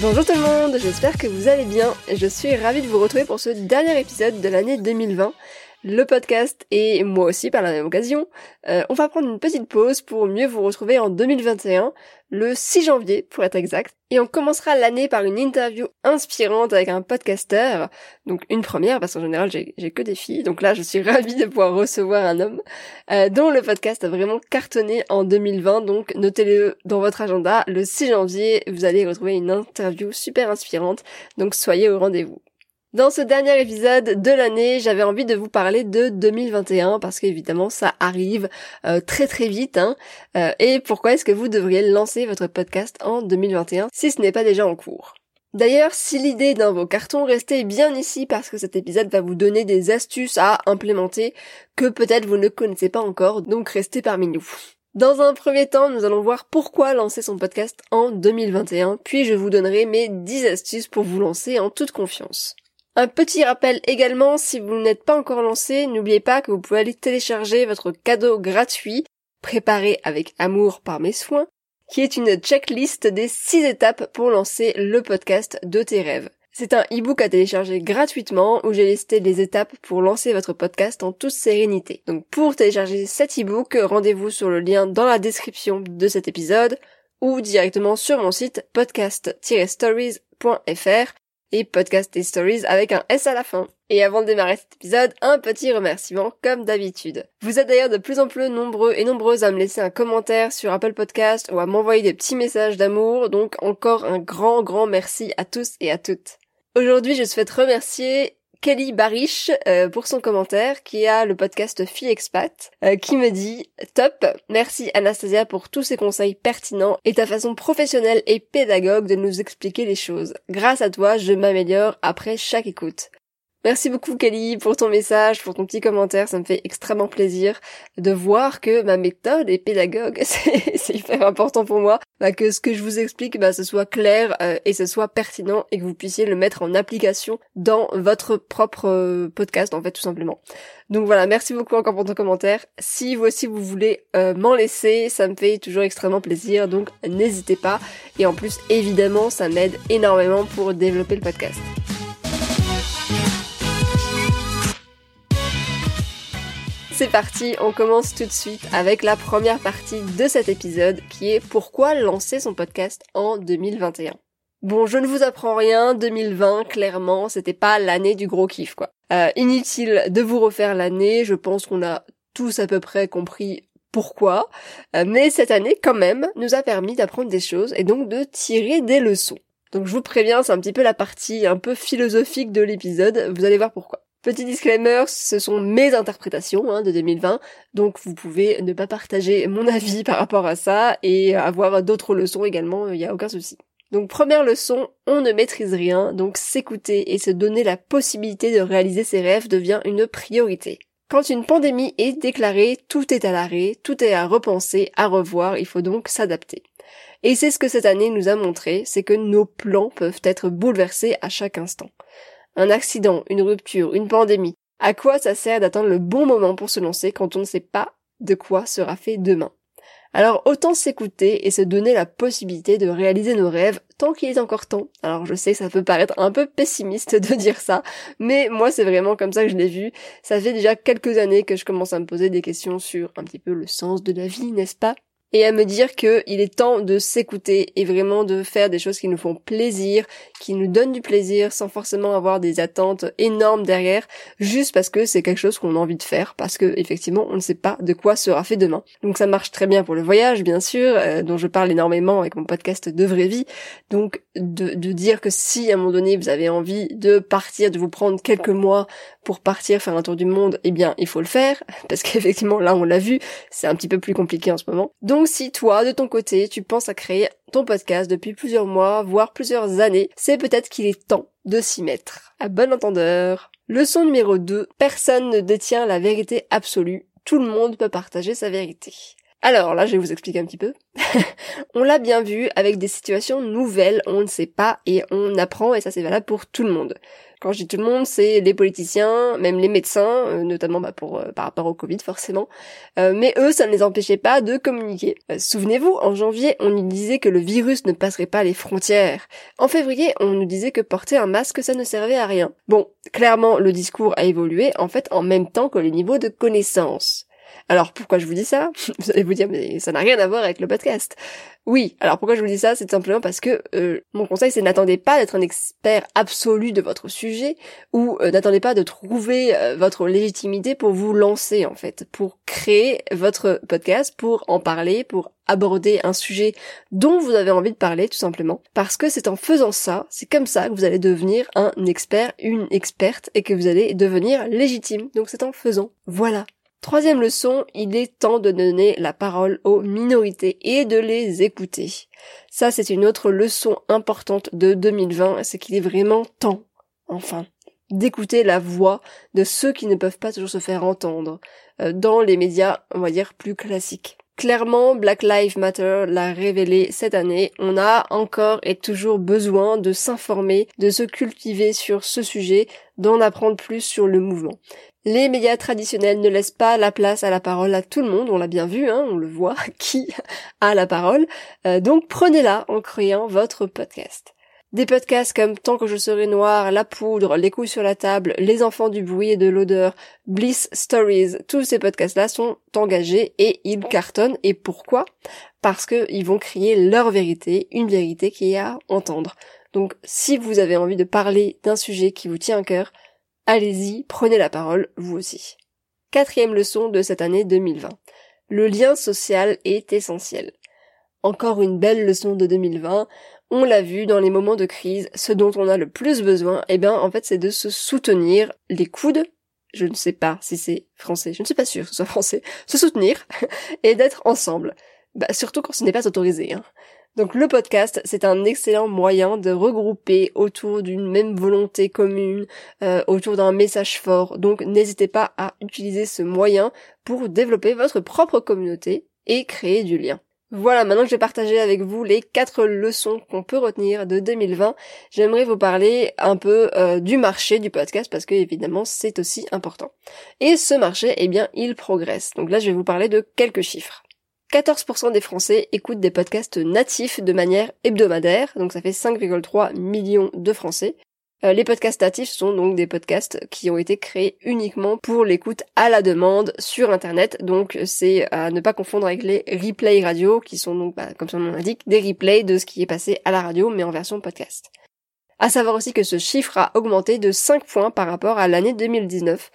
Bonjour tout le monde, j'espère que vous allez bien. Je suis ravie de vous retrouver pour ce dernier épisode de l'année 2020 le podcast et moi aussi par la même occasion. Euh, on va prendre une petite pause pour mieux vous retrouver en 2021, le 6 janvier pour être exact. Et on commencera l'année par une interview inspirante avec un podcasteur. Donc une première parce qu'en général j'ai que des filles. Donc là je suis ravie de pouvoir recevoir un homme euh, dont le podcast a vraiment cartonné en 2020. Donc notez-le dans votre agenda. Le 6 janvier vous allez retrouver une interview super inspirante. Donc soyez au rendez-vous. Dans ce dernier épisode de l'année, j'avais envie de vous parler de 2021 parce qu'évidemment ça arrive euh, très très vite. Hein. Euh, et pourquoi est-ce que vous devriez lancer votre podcast en 2021 si ce n'est pas déjà en cours? D'ailleurs, si l'idée dans vos cartons, restait bien ici parce que cet épisode va vous donner des astuces à implémenter que peut-être vous ne connaissez pas encore, donc restez parmi nous. Dans un premier temps, nous allons voir pourquoi lancer son podcast en 2021, puis je vous donnerai mes 10 astuces pour vous lancer en toute confiance. Un petit rappel également, si vous n'êtes pas encore lancé, n'oubliez pas que vous pouvez aller télécharger votre cadeau gratuit, préparé avec amour par mes soins, qui est une checklist des 6 étapes pour lancer le podcast de tes rêves. C'est un e-book à télécharger gratuitement où j'ai listé les étapes pour lancer votre podcast en toute sérénité. Donc pour télécharger cet e-book, rendez-vous sur le lien dans la description de cet épisode ou directement sur mon site podcast-stories.fr et podcast et stories avec un S à la fin. Et avant de démarrer cet épisode, un petit remerciement comme d'habitude. Vous êtes d'ailleurs de plus en plus nombreux et nombreuses à me laisser un commentaire sur Apple Podcast ou à m'envoyer des petits messages d'amour, donc encore un grand grand merci à tous et à toutes. Aujourd'hui, je souhaite remercier Kelly Barish euh, pour son commentaire qui a le podcast Fille Expat euh, qui me dit top merci Anastasia pour tous ces conseils pertinents et ta façon professionnelle et pédagogue de nous expliquer les choses. Grâce à toi je m'améliore après chaque écoute. Merci beaucoup Kelly pour ton message, pour ton petit commentaire, ça me fait extrêmement plaisir de voir que ma méthode est pédagogue, c'est hyper important pour moi, bah, que ce que je vous explique, bah, ce soit clair euh, et ce soit pertinent et que vous puissiez le mettre en application dans votre propre euh, podcast en fait tout simplement. Donc voilà, merci beaucoup encore pour ton commentaire. Si vous vous voulez euh, m'en laisser, ça me fait toujours extrêmement plaisir, donc n'hésitez pas. Et en plus évidemment ça m'aide énormément pour développer le podcast. C'est parti, on commence tout de suite avec la première partie de cet épisode qui est pourquoi lancer son podcast en 2021. Bon, je ne vous apprends rien, 2020, clairement, c'était pas l'année du gros kiff, quoi. Euh, inutile de vous refaire l'année, je pense qu'on a tous à peu près compris pourquoi, euh, mais cette année, quand même, nous a permis d'apprendre des choses et donc de tirer des leçons. Donc je vous préviens, c'est un petit peu la partie un peu philosophique de l'épisode, vous allez voir pourquoi. Petit disclaimer, ce sont mes interprétations hein, de 2020, donc vous pouvez ne pas partager mon avis par rapport à ça et avoir d'autres leçons également, il n'y a aucun souci. Donc première leçon, on ne maîtrise rien, donc s'écouter et se donner la possibilité de réaliser ses rêves devient une priorité. Quand une pandémie est déclarée, tout est à l'arrêt, tout est à repenser, à revoir, il faut donc s'adapter. Et c'est ce que cette année nous a montré, c'est que nos plans peuvent être bouleversés à chaque instant un accident, une rupture, une pandémie. À quoi ça sert d'attendre le bon moment pour se lancer quand on ne sait pas de quoi sera fait demain? Alors autant s'écouter et se donner la possibilité de réaliser nos rêves tant qu'il est encore temps. Alors je sais que ça peut paraître un peu pessimiste de dire ça, mais moi c'est vraiment comme ça que je l'ai vu. Ça fait déjà quelques années que je commence à me poser des questions sur un petit peu le sens de la vie, n'est-ce pas? Et à me dire que il est temps de s'écouter et vraiment de faire des choses qui nous font plaisir, qui nous donnent du plaisir sans forcément avoir des attentes énormes derrière, juste parce que c'est quelque chose qu'on a envie de faire, parce que effectivement on ne sait pas de quoi sera fait demain. Donc ça marche très bien pour le voyage, bien sûr, euh, dont je parle énormément avec mon podcast de vraie vie. Donc de, de dire que si à un moment donné vous avez envie de partir, de vous prendre quelques mois pour partir faire un tour du monde, eh bien il faut le faire, parce qu'effectivement là on l'a vu, c'est un petit peu plus compliqué en ce moment. Donc si toi, de ton côté, tu penses à créer ton podcast depuis plusieurs mois, voire plusieurs années, c'est peut-être qu'il est temps de s'y mettre. À bon entendeur. Leçon numéro 2. Personne ne détient la vérité absolue. Tout le monde peut partager sa vérité. Alors là, je vais vous expliquer un petit peu. on l'a bien vu avec des situations nouvelles, on ne sait pas et on apprend et ça c'est valable pour tout le monde. Quand je dis tout le monde, c'est les politiciens, même les médecins, euh, notamment bah, euh, par rapport au Covid forcément. Euh, mais eux, ça ne les empêchait pas de communiquer. Souvenez-vous, en janvier, on nous disait que le virus ne passerait pas les frontières. En février, on nous disait que porter un masque, ça ne servait à rien. Bon, clairement, le discours a évolué, en fait, en même temps que les niveaux de connaissances. Alors pourquoi je vous dis ça? Vous allez vous dire mais ça n'a rien à voir avec le podcast. Oui, alors pourquoi je vous dis ça? C'est simplement parce que euh, mon conseil c'est n'attendez pas d'être un expert absolu de votre sujet ou euh, n'attendez pas de trouver euh, votre légitimité pour vous lancer en fait, pour créer votre podcast, pour en parler, pour aborder un sujet dont vous avez envie de parler tout simplement parce que c'est en faisant ça, c'est comme ça que vous allez devenir un expert, une experte et que vous allez devenir légitime. Donc c'est en faisant. Voilà. Troisième leçon, il est temps de donner la parole aux minorités et de les écouter. Ça, c'est une autre leçon importante de 2020, c'est qu'il est vraiment temps, enfin, d'écouter la voix de ceux qui ne peuvent pas toujours se faire entendre euh, dans les médias, on va dire, plus classiques. Clairement, Black Lives Matter l'a révélé cette année. On a encore et toujours besoin de s'informer, de se cultiver sur ce sujet, d'en apprendre plus sur le mouvement. Les médias traditionnels ne laissent pas la place à la parole à tout le monde, on l'a bien vu, hein, on le voit, qui a la parole? Euh, donc prenez-la en créant votre podcast. Des podcasts comme Tant que je serai noir, La poudre, Les couilles sur la table, Les enfants du bruit et de l'odeur, Bliss Stories, tous ces podcasts-là sont engagés et ils cartonnent. Et pourquoi? Parce qu'ils vont créer leur vérité, une vérité qui est à entendre. Donc si vous avez envie de parler d'un sujet qui vous tient à cœur, Allez-y, prenez la parole, vous aussi. Quatrième leçon de cette année 2020. Le lien social est essentiel. Encore une belle leçon de 2020. On l'a vu dans les moments de crise, ce dont on a le plus besoin, eh bien, en fait, c'est de se soutenir les coudes. Je ne sais pas si c'est français, je ne suis pas sûre que ce soit français. Se soutenir et d'être ensemble. Bah, surtout quand ce n'est pas autorisé. Hein. Donc le podcast, c'est un excellent moyen de regrouper autour d'une même volonté commune, euh, autour d'un message fort. Donc n'hésitez pas à utiliser ce moyen pour développer votre propre communauté et créer du lien. Voilà, maintenant que j'ai partagé avec vous les quatre leçons qu'on peut retenir de 2020, j'aimerais vous parler un peu euh, du marché du podcast parce que évidemment c'est aussi important. Et ce marché, eh bien, il progresse. Donc là, je vais vous parler de quelques chiffres. 14% des Français écoutent des podcasts natifs de manière hebdomadaire, donc ça fait 5,3 millions de Français. Euh, les podcasts natifs sont donc des podcasts qui ont été créés uniquement pour l'écoute à la demande sur Internet, donc c'est à ne pas confondre avec les replays radio, qui sont donc, bah, comme son nom l'indique, des replays de ce qui est passé à la radio, mais en version podcast. À savoir aussi que ce chiffre a augmenté de 5 points par rapport à l'année 2019,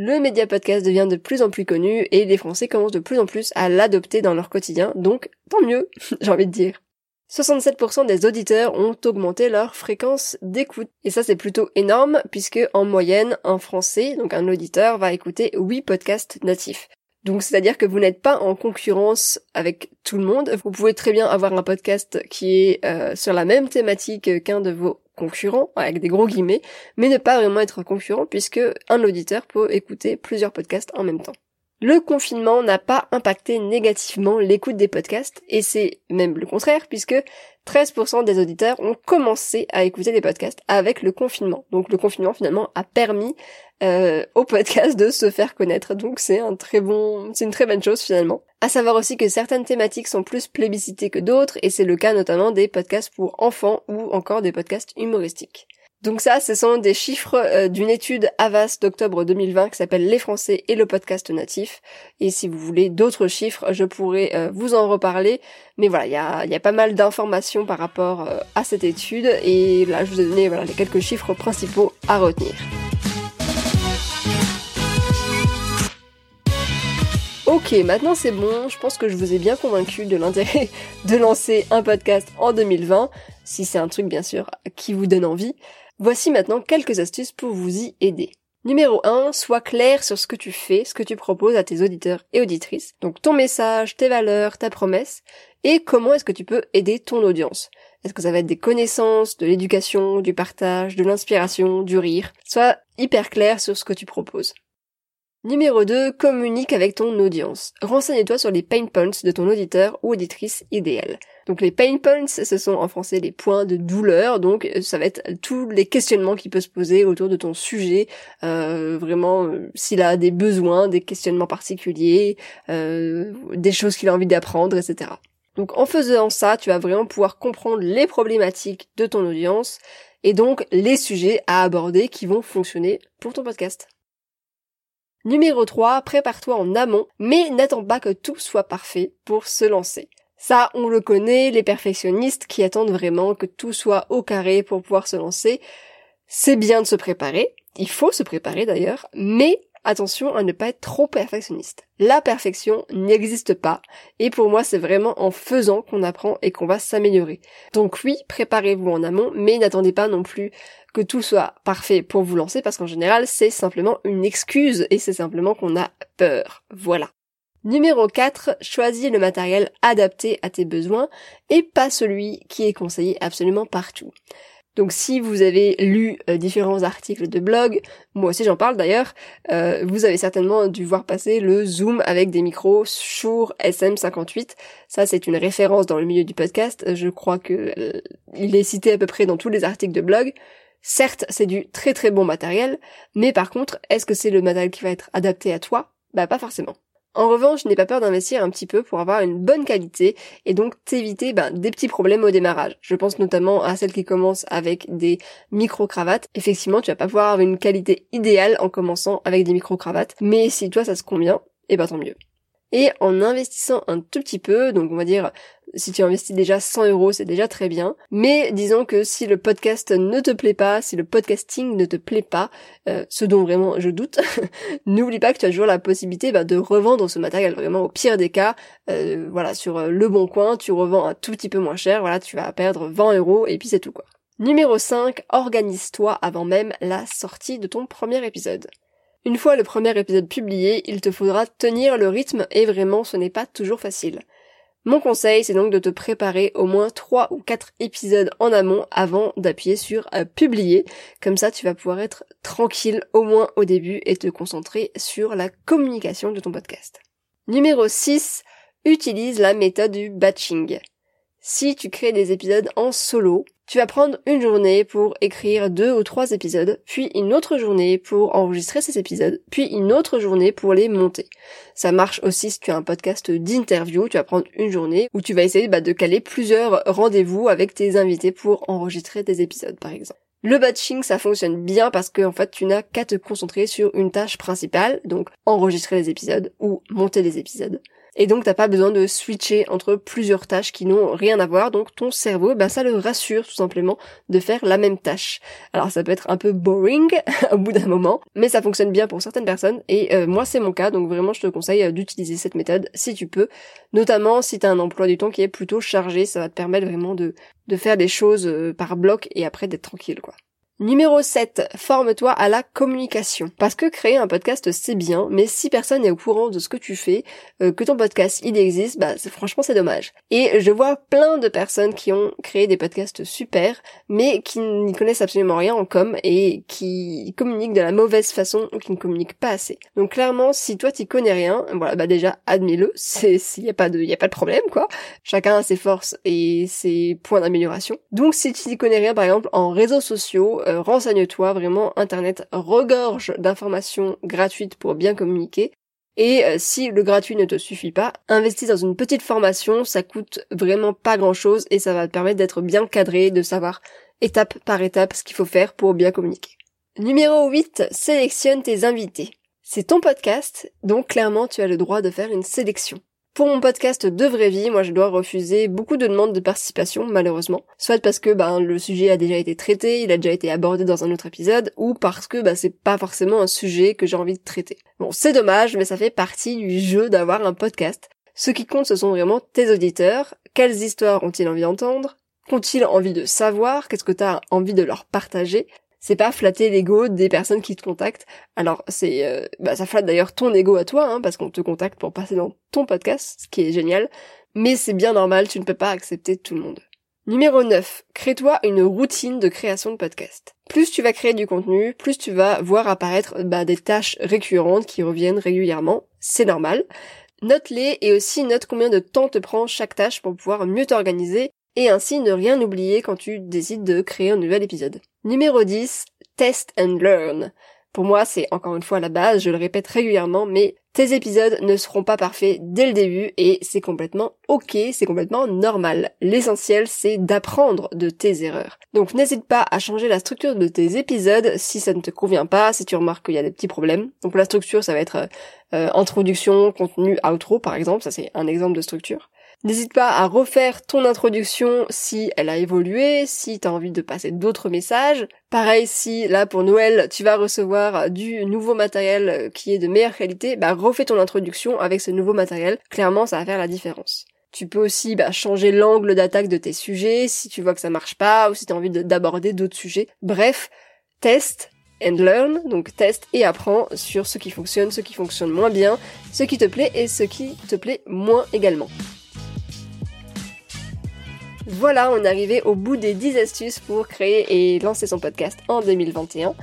le média podcast devient de plus en plus connu et les Français commencent de plus en plus à l'adopter dans leur quotidien, donc tant mieux, j'ai envie de dire. 67% des auditeurs ont augmenté leur fréquence d'écoute. Et ça c'est plutôt énorme puisque en moyenne un Français, donc un auditeur, va écouter 8 podcasts natifs. Donc c'est-à-dire que vous n'êtes pas en concurrence avec tout le monde. Vous pouvez très bien avoir un podcast qui est euh, sur la même thématique qu'un de vos concurrent, avec des gros guillemets, mais ne pas vraiment être concurrent puisque un auditeur peut écouter plusieurs podcasts en même temps. Le confinement n'a pas impacté négativement l'écoute des podcasts, et c'est même le contraire, puisque 13% des auditeurs ont commencé à écouter des podcasts avec le confinement. Donc le confinement finalement a permis euh, aux podcasts de se faire connaître, donc c'est un très bon, c'est une très bonne chose finalement. À savoir aussi que certaines thématiques sont plus plébiscitées que d'autres, et c'est le cas notamment des podcasts pour enfants ou encore des podcasts humoristiques. Donc ça, ce sont des chiffres euh, d'une étude Avas d'octobre 2020 qui s'appelle Les Français et le podcast natif. Et si vous voulez d'autres chiffres, je pourrais euh, vous en reparler. Mais voilà, il y a, y a, pas mal d'informations par rapport euh, à cette étude. Et là, je vous ai donné voilà, les quelques chiffres principaux à retenir. Ok, maintenant c'est bon, je pense que je vous ai bien convaincu de l'intérêt de lancer un podcast en 2020, si c'est un truc bien sûr qui vous donne envie. Voici maintenant quelques astuces pour vous y aider. Numéro 1, sois clair sur ce que tu fais, ce que tu proposes à tes auditeurs et auditrices. Donc ton message, tes valeurs, ta promesse, et comment est-ce que tu peux aider ton audience? Est-ce que ça va être des connaissances, de l'éducation, du partage, de l'inspiration, du rire? Sois hyper clair sur ce que tu proposes. Numéro 2, communique avec ton audience. Renseigne-toi sur les pain points de ton auditeur ou auditrice idéal. Donc les pain points, ce sont en français les points de douleur, donc ça va être tous les questionnements qui peuvent se poser autour de ton sujet, euh, vraiment euh, s'il a des besoins, des questionnements particuliers, euh, des choses qu'il a envie d'apprendre, etc. Donc en faisant ça, tu vas vraiment pouvoir comprendre les problématiques de ton audience et donc les sujets à aborder qui vont fonctionner pour ton podcast. Numéro 3, prépare-toi en amont, mais n'attends pas que tout soit parfait pour se lancer. Ça, on le connaît, les perfectionnistes qui attendent vraiment que tout soit au carré pour pouvoir se lancer. C'est bien de se préparer, il faut se préparer d'ailleurs, mais attention à ne pas être trop perfectionniste. La perfection n'existe pas, et pour moi c'est vraiment en faisant qu'on apprend et qu'on va s'améliorer. Donc oui, préparez-vous en amont, mais n'attendez pas non plus que tout soit parfait pour vous lancer parce qu'en général c'est simplement une excuse et c'est simplement qu'on a peur. Voilà. Numéro 4, choisis le matériel adapté à tes besoins et pas celui qui est conseillé absolument partout. Donc si vous avez lu euh, différents articles de blog, moi aussi j'en parle d'ailleurs, euh, vous avez certainement dû voir passer le zoom avec des micros Shure SM58. Ça c'est une référence dans le milieu du podcast. Je crois que euh, il est cité à peu près dans tous les articles de blog. Certes, c'est du très très bon matériel, mais par contre, est-ce que c'est le matériel qui va être adapté à toi? Bah pas forcément. En revanche, n'aie pas peur d'investir un petit peu pour avoir une bonne qualité et donc t'éviter ben, des petits problèmes au démarrage. Je pense notamment à celles qui commencent avec des micro-cravates. Effectivement, tu vas pas pouvoir avoir une qualité idéale en commençant avec des micro-cravates, mais si toi ça se convient, et eh ben tant mieux et en investissant un tout petit peu, donc on va dire si tu investis déjà 100 euros, c'est déjà très bien. Mais disons que si le podcast ne te plaît pas, si le podcasting ne te plaît pas, euh, ce dont vraiment je doute, n'oublie pas que tu as toujours la possibilité bah, de revendre ce matériel. Vraiment au pire des cas, euh, voilà sur euh, le bon coin, tu revends un tout petit peu moins cher. Voilà, tu vas perdre 20 euros et puis c'est tout quoi. Numéro 5, organise-toi avant même la sortie de ton premier épisode. Une fois le premier épisode publié, il te faudra tenir le rythme et vraiment ce n'est pas toujours facile. Mon conseil, c'est donc de te préparer au moins 3 ou 4 épisodes en amont avant d'appuyer sur euh, publier. Comme ça, tu vas pouvoir être tranquille au moins au début et te concentrer sur la communication de ton podcast. Numéro 6, utilise la méthode du batching. Si tu crées des épisodes en solo, tu vas prendre une journée pour écrire deux ou trois épisodes, puis une autre journée pour enregistrer ces épisodes, puis une autre journée pour les monter. Ça marche aussi si tu as un podcast d'interview, tu vas prendre une journée où tu vas essayer bah, de caler plusieurs rendez-vous avec tes invités pour enregistrer des épisodes par exemple. Le batching, ça fonctionne bien parce que en fait, tu n'as qu'à te concentrer sur une tâche principale, donc enregistrer les épisodes ou monter les épisodes et donc t'as pas besoin de switcher entre plusieurs tâches qui n'ont rien à voir, donc ton cerveau, ben ça le rassure tout simplement de faire la même tâche. Alors ça peut être un peu boring au bout d'un moment, mais ça fonctionne bien pour certaines personnes, et euh, moi c'est mon cas, donc vraiment je te conseille euh, d'utiliser cette méthode si tu peux, notamment si t'as un emploi du temps qui est plutôt chargé, ça va te permettre vraiment de, de faire des choses euh, par bloc et après d'être tranquille quoi. Numéro 7, forme-toi à la communication. Parce que créer un podcast c'est bien, mais si personne n'est au courant de ce que tu fais, euh, que ton podcast il existe, bah franchement c'est dommage. Et je vois plein de personnes qui ont créé des podcasts super, mais qui n'y connaissent absolument rien en com et qui communiquent de la mauvaise façon ou qui ne communiquent pas assez. Donc clairement, si toi t'y connais rien, voilà, bah déjà admets-le, c'est s'il y a pas de y a pas de problème quoi. Chacun a ses forces et ses points d'amélioration. Donc si tu n'y connais rien par exemple en réseaux sociaux, euh, renseigne-toi, vraiment Internet regorge d'informations gratuites pour bien communiquer. Et euh, si le gratuit ne te suffit pas, investis dans une petite formation, ça coûte vraiment pas grand chose et ça va te permettre d'être bien cadré, de savoir étape par étape ce qu'il faut faire pour bien communiquer. Numéro 8, sélectionne tes invités. C'est ton podcast, donc clairement tu as le droit de faire une sélection. Pour mon podcast de vraie vie, moi je dois refuser beaucoup de demandes de participation, malheureusement. Soit parce que ben, le sujet a déjà été traité, il a déjà été abordé dans un autre épisode, ou parce que ben, c'est pas forcément un sujet que j'ai envie de traiter. Bon, c'est dommage, mais ça fait partie du jeu d'avoir un podcast. Ce qui compte, ce sont vraiment tes auditeurs. Quelles histoires ont-ils envie d'entendre? Qu'ont-ils envie de savoir? Qu'est-ce que tu as envie de leur partager? C'est pas flatter l'ego des personnes qui te contactent. Alors c'est, euh, bah, ça flatte d'ailleurs ton ego à toi, hein, parce qu'on te contacte pour passer dans ton podcast, ce qui est génial. Mais c'est bien normal, tu ne peux pas accepter tout le monde. Numéro 9. Crée-toi une routine de création de podcast. Plus tu vas créer du contenu, plus tu vas voir apparaître bah, des tâches récurrentes qui reviennent régulièrement. C'est normal. Note-les et aussi note combien de temps te prend chaque tâche pour pouvoir mieux t'organiser et ainsi ne rien oublier quand tu décides de créer un nouvel épisode. Numéro 10, test and learn. Pour moi, c'est encore une fois la base, je le répète régulièrement, mais tes épisodes ne seront pas parfaits dès le début et c'est complètement ok, c'est complètement normal. L'essentiel, c'est d'apprendre de tes erreurs. Donc n'hésite pas à changer la structure de tes épisodes si ça ne te convient pas, si tu remarques qu'il y a des petits problèmes. Donc la structure, ça va être euh, introduction, contenu, outro par exemple, ça c'est un exemple de structure. N'hésite pas à refaire ton introduction si elle a évolué, si tu as envie de passer d'autres messages. Pareil, si là pour Noël tu vas recevoir du nouveau matériel qui est de meilleure qualité, bah refais ton introduction avec ce nouveau matériel. Clairement, ça va faire la différence. Tu peux aussi bah, changer l'angle d'attaque de tes sujets si tu vois que ça marche pas ou si tu as envie d'aborder d'autres sujets. Bref, teste, and learn, donc teste et apprends sur ce qui fonctionne, ce qui fonctionne moins bien, ce qui te plaît et ce qui te plaît moins également. Voilà, on est arrivé au bout des 10 astuces pour créer et lancer son podcast en 2021.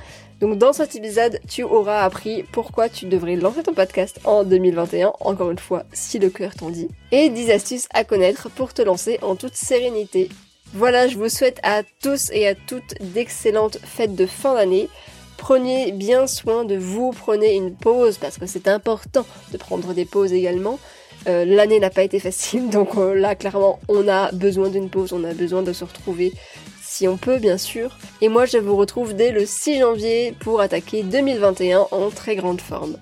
Donc dans cet épisode, tu auras appris pourquoi tu devrais lancer ton podcast en 2021, encore une fois, si le cœur t'en dit, et 10 astuces à connaître pour te lancer en toute sérénité. Voilà, je vous souhaite à tous et à toutes d'excellentes fêtes de fin d'année. Prenez bien soin de vous, prenez une pause parce que c'est important de prendre des pauses également. Euh, l'année n'a pas été facile, donc euh, là clairement on a besoin d'une pause, on a besoin de se retrouver si on peut bien sûr. Et moi je vous retrouve dès le 6 janvier pour attaquer 2021 en très grande forme.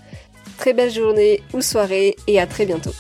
Très belle journée ou soirée et à très bientôt.